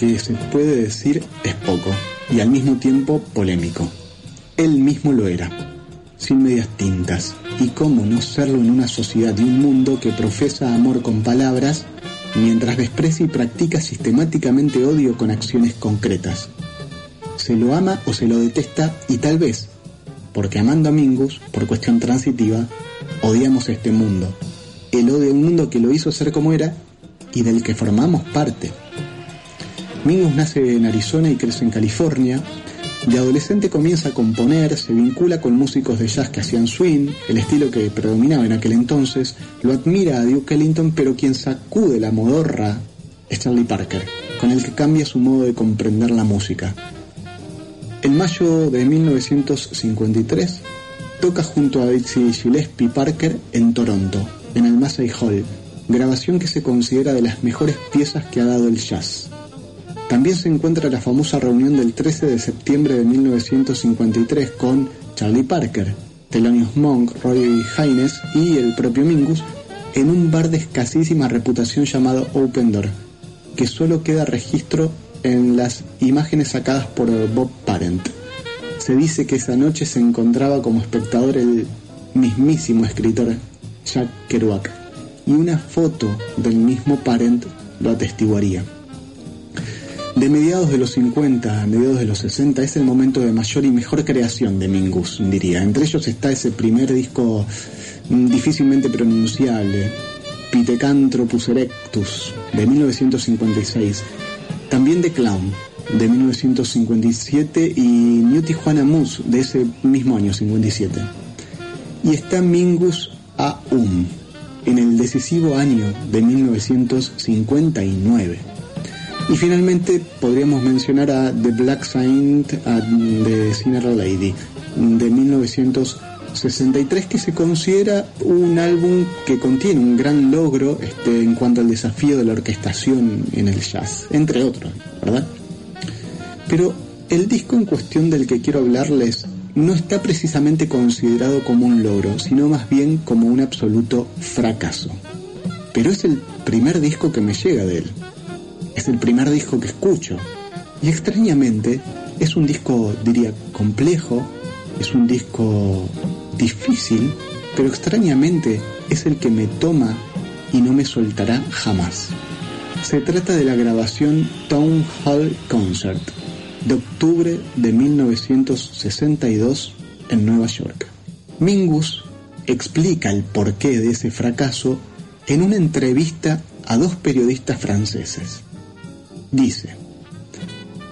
que se puede decir es poco y al mismo tiempo polémico. Él mismo lo era, sin medias tintas, y cómo no serlo en una sociedad y un mundo que profesa amor con palabras mientras desprecia y practica sistemáticamente odio con acciones concretas. Se lo ama o se lo detesta y tal vez, porque amando a Mingus, por cuestión transitiva, odiamos este mundo. El odio a un mundo que lo hizo ser como era y del que formamos parte. Mingus nace en Arizona y crece en California. De adolescente comienza a componer, se vincula con músicos de jazz que hacían swing, el estilo que predominaba en aquel entonces, lo admira a Duke Ellington, pero quien sacude la modorra es Charlie Parker, con el que cambia su modo de comprender la música. En mayo de 1953 toca junto a Betsy Gillespie Parker en Toronto, en el Massey Hall, grabación que se considera de las mejores piezas que ha dado el jazz. También se encuentra la famosa reunión del 13 de septiembre de 1953 con Charlie Parker, Thelonious Monk, Roy Haynes y el propio Mingus en un bar de escasísima reputación llamado Open Door, que solo queda registro en las imágenes sacadas por Bob Parent. Se dice que esa noche se encontraba como espectador el mismísimo escritor Jack Kerouac y una foto del mismo Parent lo atestiguaría. De mediados de los 50 a mediados de los 60 es el momento de mayor y mejor creación de Mingus, diría. Entre ellos está ese primer disco mm, difícilmente pronunciable, Pithecanthropus erectus, de 1956, también de Clown, de 1957, y New Tijuana Moose, de ese mismo año, 57. Y está Mingus Aum, en el decisivo año de 1959. Y finalmente podríamos mencionar a The Black Saint de Cinderella Lady, de 1963, que se considera un álbum que contiene un gran logro este, en cuanto al desafío de la orquestación en el jazz, entre otros, ¿verdad? Pero el disco en cuestión del que quiero hablarles no está precisamente considerado como un logro, sino más bien como un absoluto fracaso. Pero es el primer disco que me llega de él. Es el primer disco que escucho. Y extrañamente es un disco, diría, complejo, es un disco difícil, pero extrañamente es el que me toma y no me soltará jamás. Se trata de la grabación Town Hall Concert, de octubre de 1962 en Nueva York. Mingus explica el porqué de ese fracaso en una entrevista a dos periodistas franceses. Dice,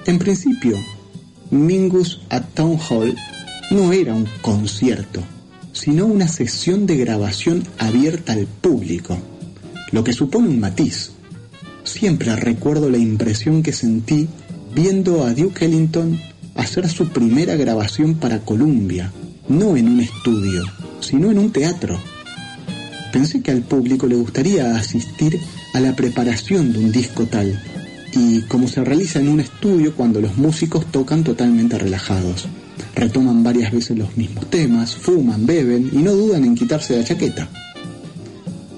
en principio, Mingus at Town Hall no era un concierto, sino una sesión de grabación abierta al público, lo que supone un matiz. Siempre recuerdo la impresión que sentí viendo a Duke Ellington hacer su primera grabación para Columbia, no en un estudio, sino en un teatro. Pensé que al público le gustaría asistir a la preparación de un disco tal, y como se realiza en un estudio cuando los músicos tocan totalmente relajados. Retoman varias veces los mismos temas, fuman, beben y no dudan en quitarse la chaqueta.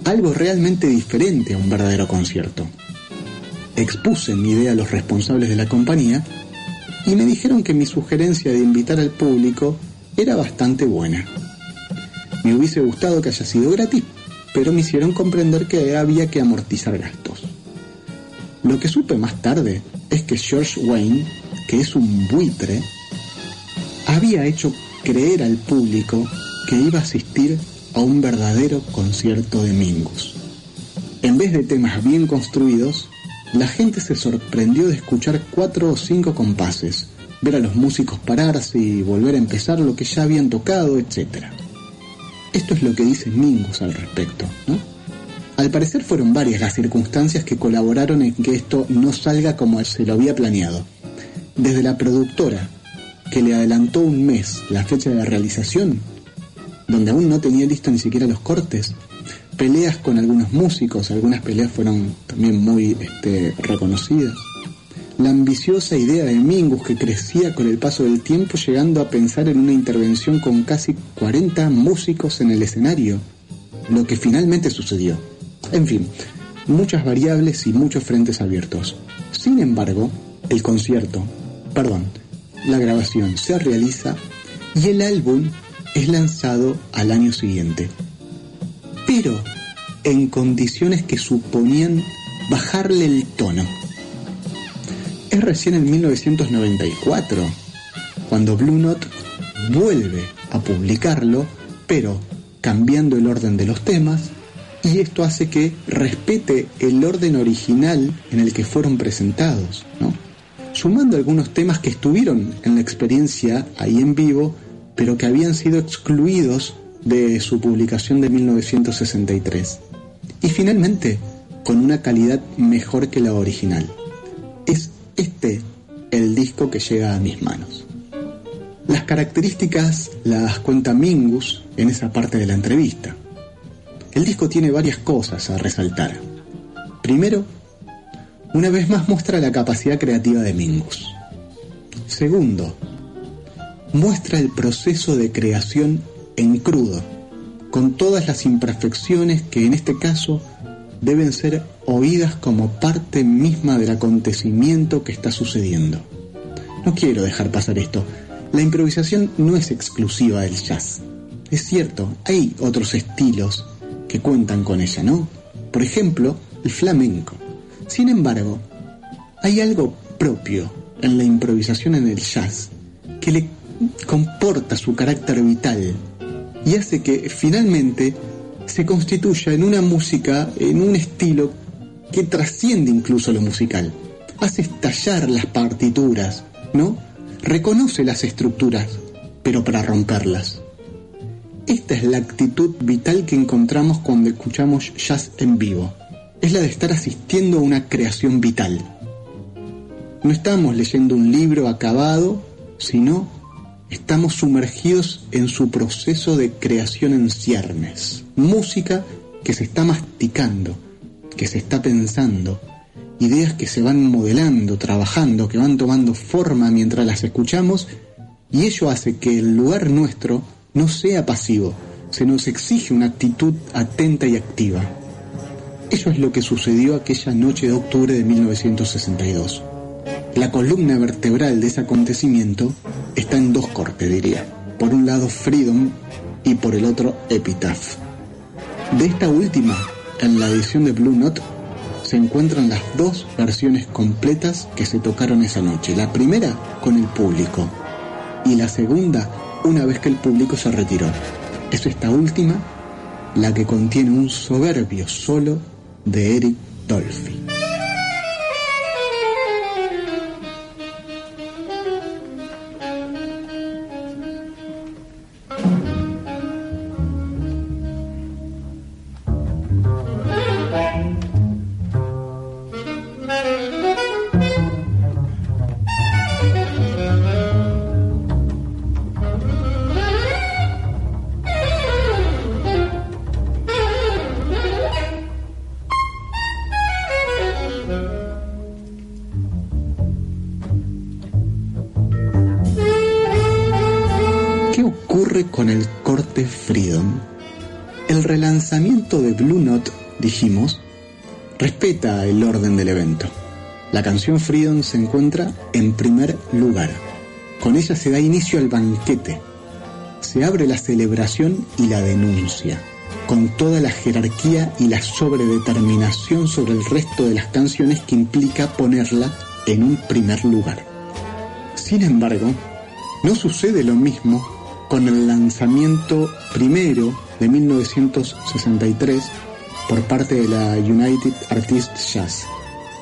Algo realmente diferente a un verdadero concierto expuse mi idea a los responsables de la compañía y me dijeron que mi sugerencia de invitar al público era bastante buena. Me hubiese gustado que haya sido gratis, pero me hicieron comprender que había que amortizar gastos. Lo que supe más tarde es que George Wayne, que es un buitre, había hecho creer al público que iba a asistir a un verdadero concierto de Mingus. En vez de temas bien construidos, la gente se sorprendió de escuchar cuatro o cinco compases, ver a los músicos pararse y volver a empezar lo que ya habían tocado, etc. Esto es lo que dice Mingus al respecto, ¿no? Al parecer fueron varias las circunstancias que colaboraron en que esto no salga como se lo había planeado. Desde la productora, que le adelantó un mes la fecha de realización, donde aún no tenía listo ni siquiera los cortes, peleas con algunos músicos, algunas peleas fueron también muy este, reconocidas. La ambiciosa idea de Mingus que crecía con el paso del tiempo llegando a pensar en una intervención con casi 40 músicos en el escenario, lo que finalmente sucedió. En fin, muchas variables y muchos frentes abiertos. Sin embargo, el concierto, perdón, la grabación se realiza y el álbum es lanzado al año siguiente. Pero en condiciones que suponían bajarle el tono. Es recién en 1994 cuando Blue Note vuelve a publicarlo, pero cambiando el orden de los temas, y esto hace que respete el orden original en el que fueron presentados, sumando algunos temas que estuvieron en la experiencia ahí en vivo, pero que habían sido excluidos de su publicación de 1963. Y finalmente, con una calidad mejor que la original. Es este el disco que llega a mis manos. Las características las cuenta Mingus en esa parte de la entrevista. El disco tiene varias cosas a resaltar. Primero, una vez más muestra la capacidad creativa de Mingus. Segundo, muestra el proceso de creación en crudo, con todas las imperfecciones que en este caso deben ser oídas como parte misma del acontecimiento que está sucediendo. No quiero dejar pasar esto. La improvisación no es exclusiva del jazz. Es cierto, hay otros estilos que cuentan con ella, ¿no? Por ejemplo, el flamenco. Sin embargo, hay algo propio en la improvisación en el jazz que le comporta su carácter vital y hace que finalmente se constituya en una música, en un estilo que trasciende incluso lo musical. Hace estallar las partituras, ¿no? Reconoce las estructuras, pero para romperlas. Esta es la actitud vital que encontramos cuando escuchamos jazz en vivo. Es la de estar asistiendo a una creación vital. No estamos leyendo un libro acabado, sino estamos sumergidos en su proceso de creación en ciernes. Música que se está masticando, que se está pensando, ideas que se van modelando, trabajando, que van tomando forma mientras las escuchamos, y ello hace que el lugar nuestro no sea pasivo, se nos exige una actitud atenta y activa. Eso es lo que sucedió aquella noche de octubre de 1962. La columna vertebral de ese acontecimiento está en dos cortes, diría. Por un lado Freedom y por el otro Epitaph. De esta última, en la edición de Blue Note, se encuentran las dos versiones completas que se tocaron esa noche. La primera con el público y la segunda una vez que el público se retiró. Es esta última la que contiene un soberbio solo de Eric Dolphy. Dijimos, respeta el orden del evento. La canción Freedom se encuentra en primer lugar. Con ella se da inicio al banquete. Se abre la celebración y la denuncia, con toda la jerarquía y la sobredeterminación sobre el resto de las canciones que implica ponerla en un primer lugar. Sin embargo, no sucede lo mismo con el lanzamiento primero de 1963 por parte de la United Artists Jazz,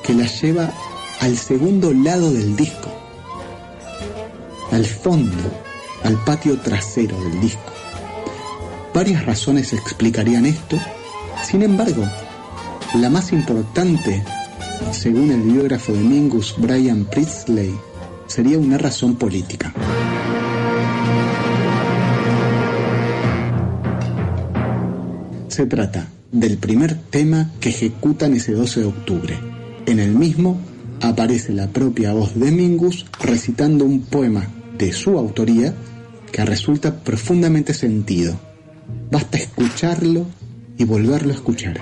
que la lleva al segundo lado del disco, al fondo, al patio trasero del disco. Varias razones explicarían esto, sin embargo, la más importante, según el biógrafo de Mingus Brian Priestley, sería una razón política. se trata del primer tema que ejecutan ese 12 de octubre. En el mismo aparece la propia voz de Mingus recitando un poema de su autoría que resulta profundamente sentido. Basta escucharlo y volverlo a escuchar.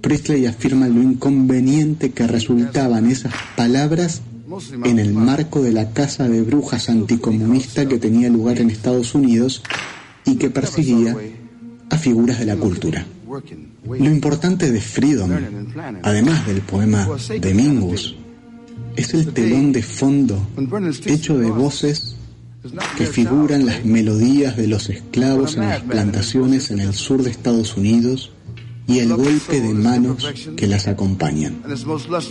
Priestley afirma lo inconveniente que resultaban esas palabras en el marco de la casa de brujas anticomunista que tenía lugar en Estados Unidos y que perseguía a figuras de la cultura. Lo importante de Freedom, además del poema de Mingus, es el telón de fondo hecho de voces que figuran las melodías de los esclavos en las plantaciones en el sur de Estados Unidos y el golpe de manos que las acompañan.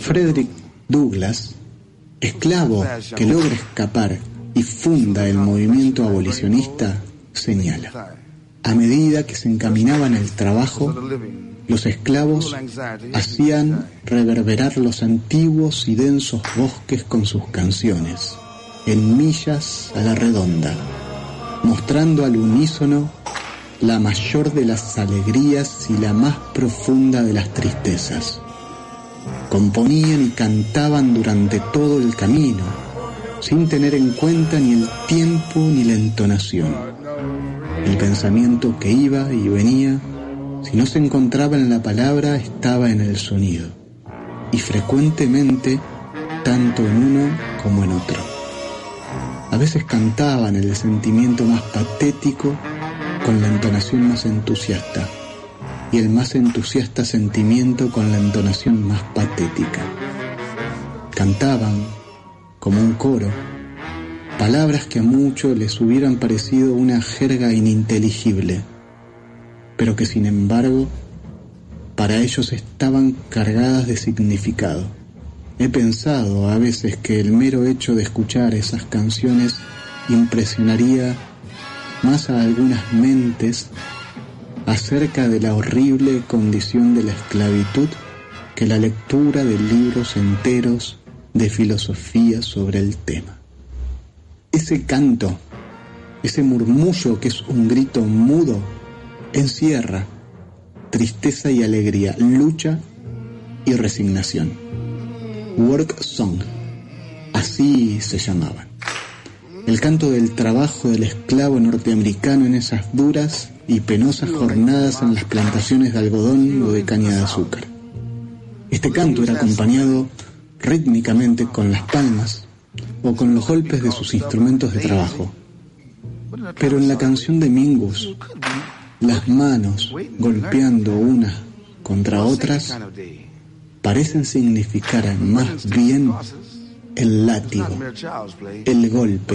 Frederick Douglass, esclavo que logra escapar y funda el movimiento abolicionista, señala, a medida que se encaminaban el trabajo, los esclavos hacían reverberar los antiguos y densos bosques con sus canciones, en millas a la redonda, mostrando al unísono la mayor de las alegrías y la más profunda de las tristezas. Componían y cantaban durante todo el camino, sin tener en cuenta ni el tiempo ni la entonación. El pensamiento que iba y venía, si no se encontraba en la palabra, estaba en el sonido, y frecuentemente tanto en uno como en otro. A veces cantaban el sentimiento más patético con la entonación más entusiasta y el más entusiasta sentimiento con la entonación más patética. Cantaban, como un coro, palabras que a muchos les hubieran parecido una jerga ininteligible, pero que sin embargo para ellos estaban cargadas de significado. He pensado a veces que el mero hecho de escuchar esas canciones impresionaría más a algunas mentes acerca de la horrible condición de la esclavitud que la lectura de libros enteros de filosofía sobre el tema. Ese canto, ese murmullo que es un grito mudo, encierra tristeza y alegría, lucha y resignación. Work Song, así se llamaban el canto del trabajo del esclavo norteamericano en esas duras y penosas jornadas en las plantaciones de algodón o de caña de azúcar. Este canto era acompañado rítmicamente con las palmas o con los golpes de sus instrumentos de trabajo. Pero en la canción de Mingus, las manos golpeando unas contra otras parecen significar más bien el látigo, el golpe,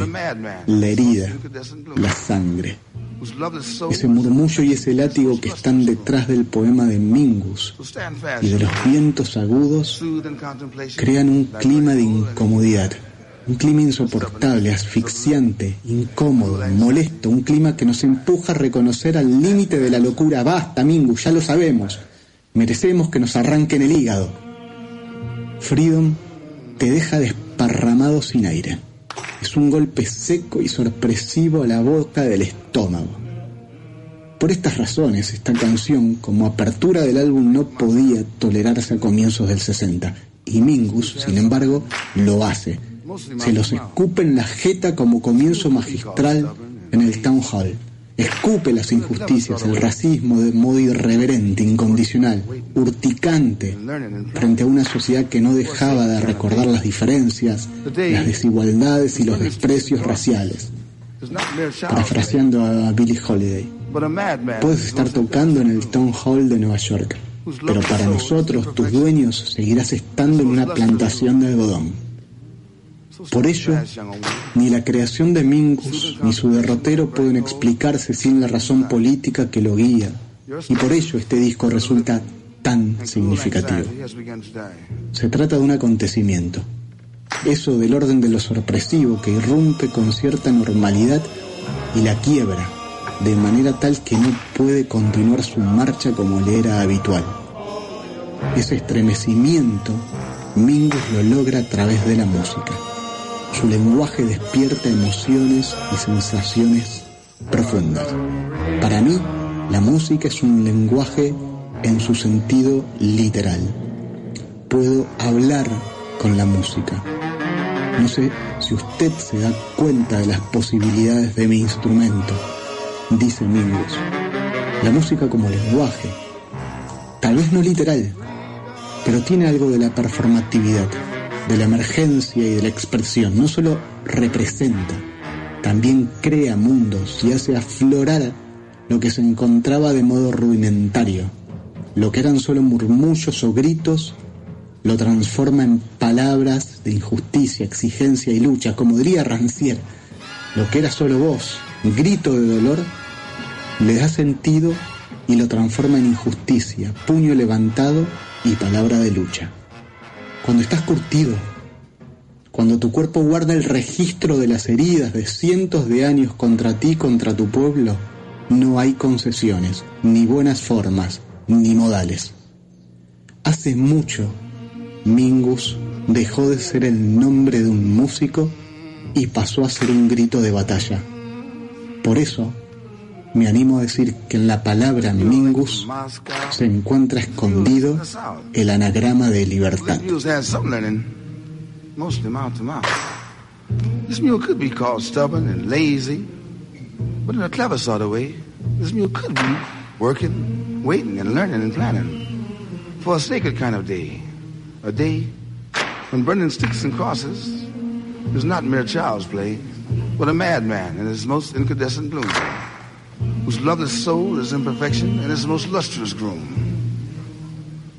la herida, la sangre. Ese murmullo y ese látigo que están detrás del poema de Mingus y de los vientos agudos crean un clima de incomodidad, un clima insoportable, asfixiante, incómodo, molesto, un clima que nos empuja a reconocer al límite de la locura. Basta, Mingus, ya lo sabemos. Merecemos que nos arranquen el hígado. Freedom te deja desparramado sin aire. Es un golpe seco y sorpresivo a la boca del estómago. Por estas razones, esta canción, como apertura del álbum, no podía tolerarse a comienzos del 60. Y Mingus, sin embargo, lo hace. Se los escupe en la jeta como comienzo magistral en el Town Hall. Escupe las injusticias, el racismo de modo irreverente, incondicional, urticante, frente a una sociedad que no dejaba de recordar las diferencias, las desigualdades y los desprecios raciales. Parafraseando a Billie Holiday, puedes estar tocando en el Town Hall de Nueva York, pero para nosotros, tus dueños, seguirás estando en una plantación de algodón. Por ello, ni la creación de Mingus ni su derrotero pueden explicarse sin la razón política que lo guía, y por ello este disco resulta tan significativo. Se trata de un acontecimiento, eso del orden de lo sorpresivo que irrumpe con cierta normalidad y la quiebra, de manera tal que no puede continuar su marcha como le era habitual. Ese estremecimiento Mingus lo logra a través de la música. Su lenguaje despierta emociones y sensaciones profundas. Para mí, la música es un lenguaje en su sentido literal. Puedo hablar con la música. No sé si usted se da cuenta de las posibilidades de mi instrumento, dice Mingus. La música como lenguaje, tal vez no literal, pero tiene algo de la performatividad, de la emergencia y de la expresión. No solo representa, también crea mundos y hace aflorar lo que se encontraba de modo rudimentario. Lo que eran solo murmullos o gritos, lo transforma en palabras de injusticia, exigencia y lucha. Como diría Rancière, lo que era solo voz, grito de dolor, le da sentido y lo transforma en injusticia, puño levantado y palabra de lucha. Cuando estás curtido, cuando tu cuerpo guarda el registro de las heridas de cientos de años contra ti, contra tu pueblo, no hay concesiones, ni buenas formas, ni modales. Hace mucho, Mingus dejó de ser el nombre de un músico y pasó a ser un grito de batalla. Por eso, me animo a decir que en la palabra Mingus se encuentra escondido el anagrama de libertad. This mule could be called stubborn and lazy, but in a clever sort of way, this mule could be working, waiting, and learning and planning for a sacred kind of day. A day when burning sticks and crosses is not mere child's play, but a madman in his most incandescent bloom whose loveless soul is imperfection and is most lustrous groom.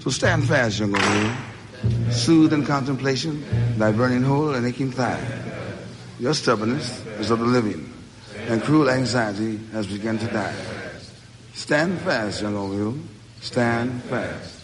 So stand fast, young old, soothe in contemplation thy burning hole and aching thigh. Your stubbornness is of the living, and cruel anxiety has begun to die. Stand fast, young old stand fast.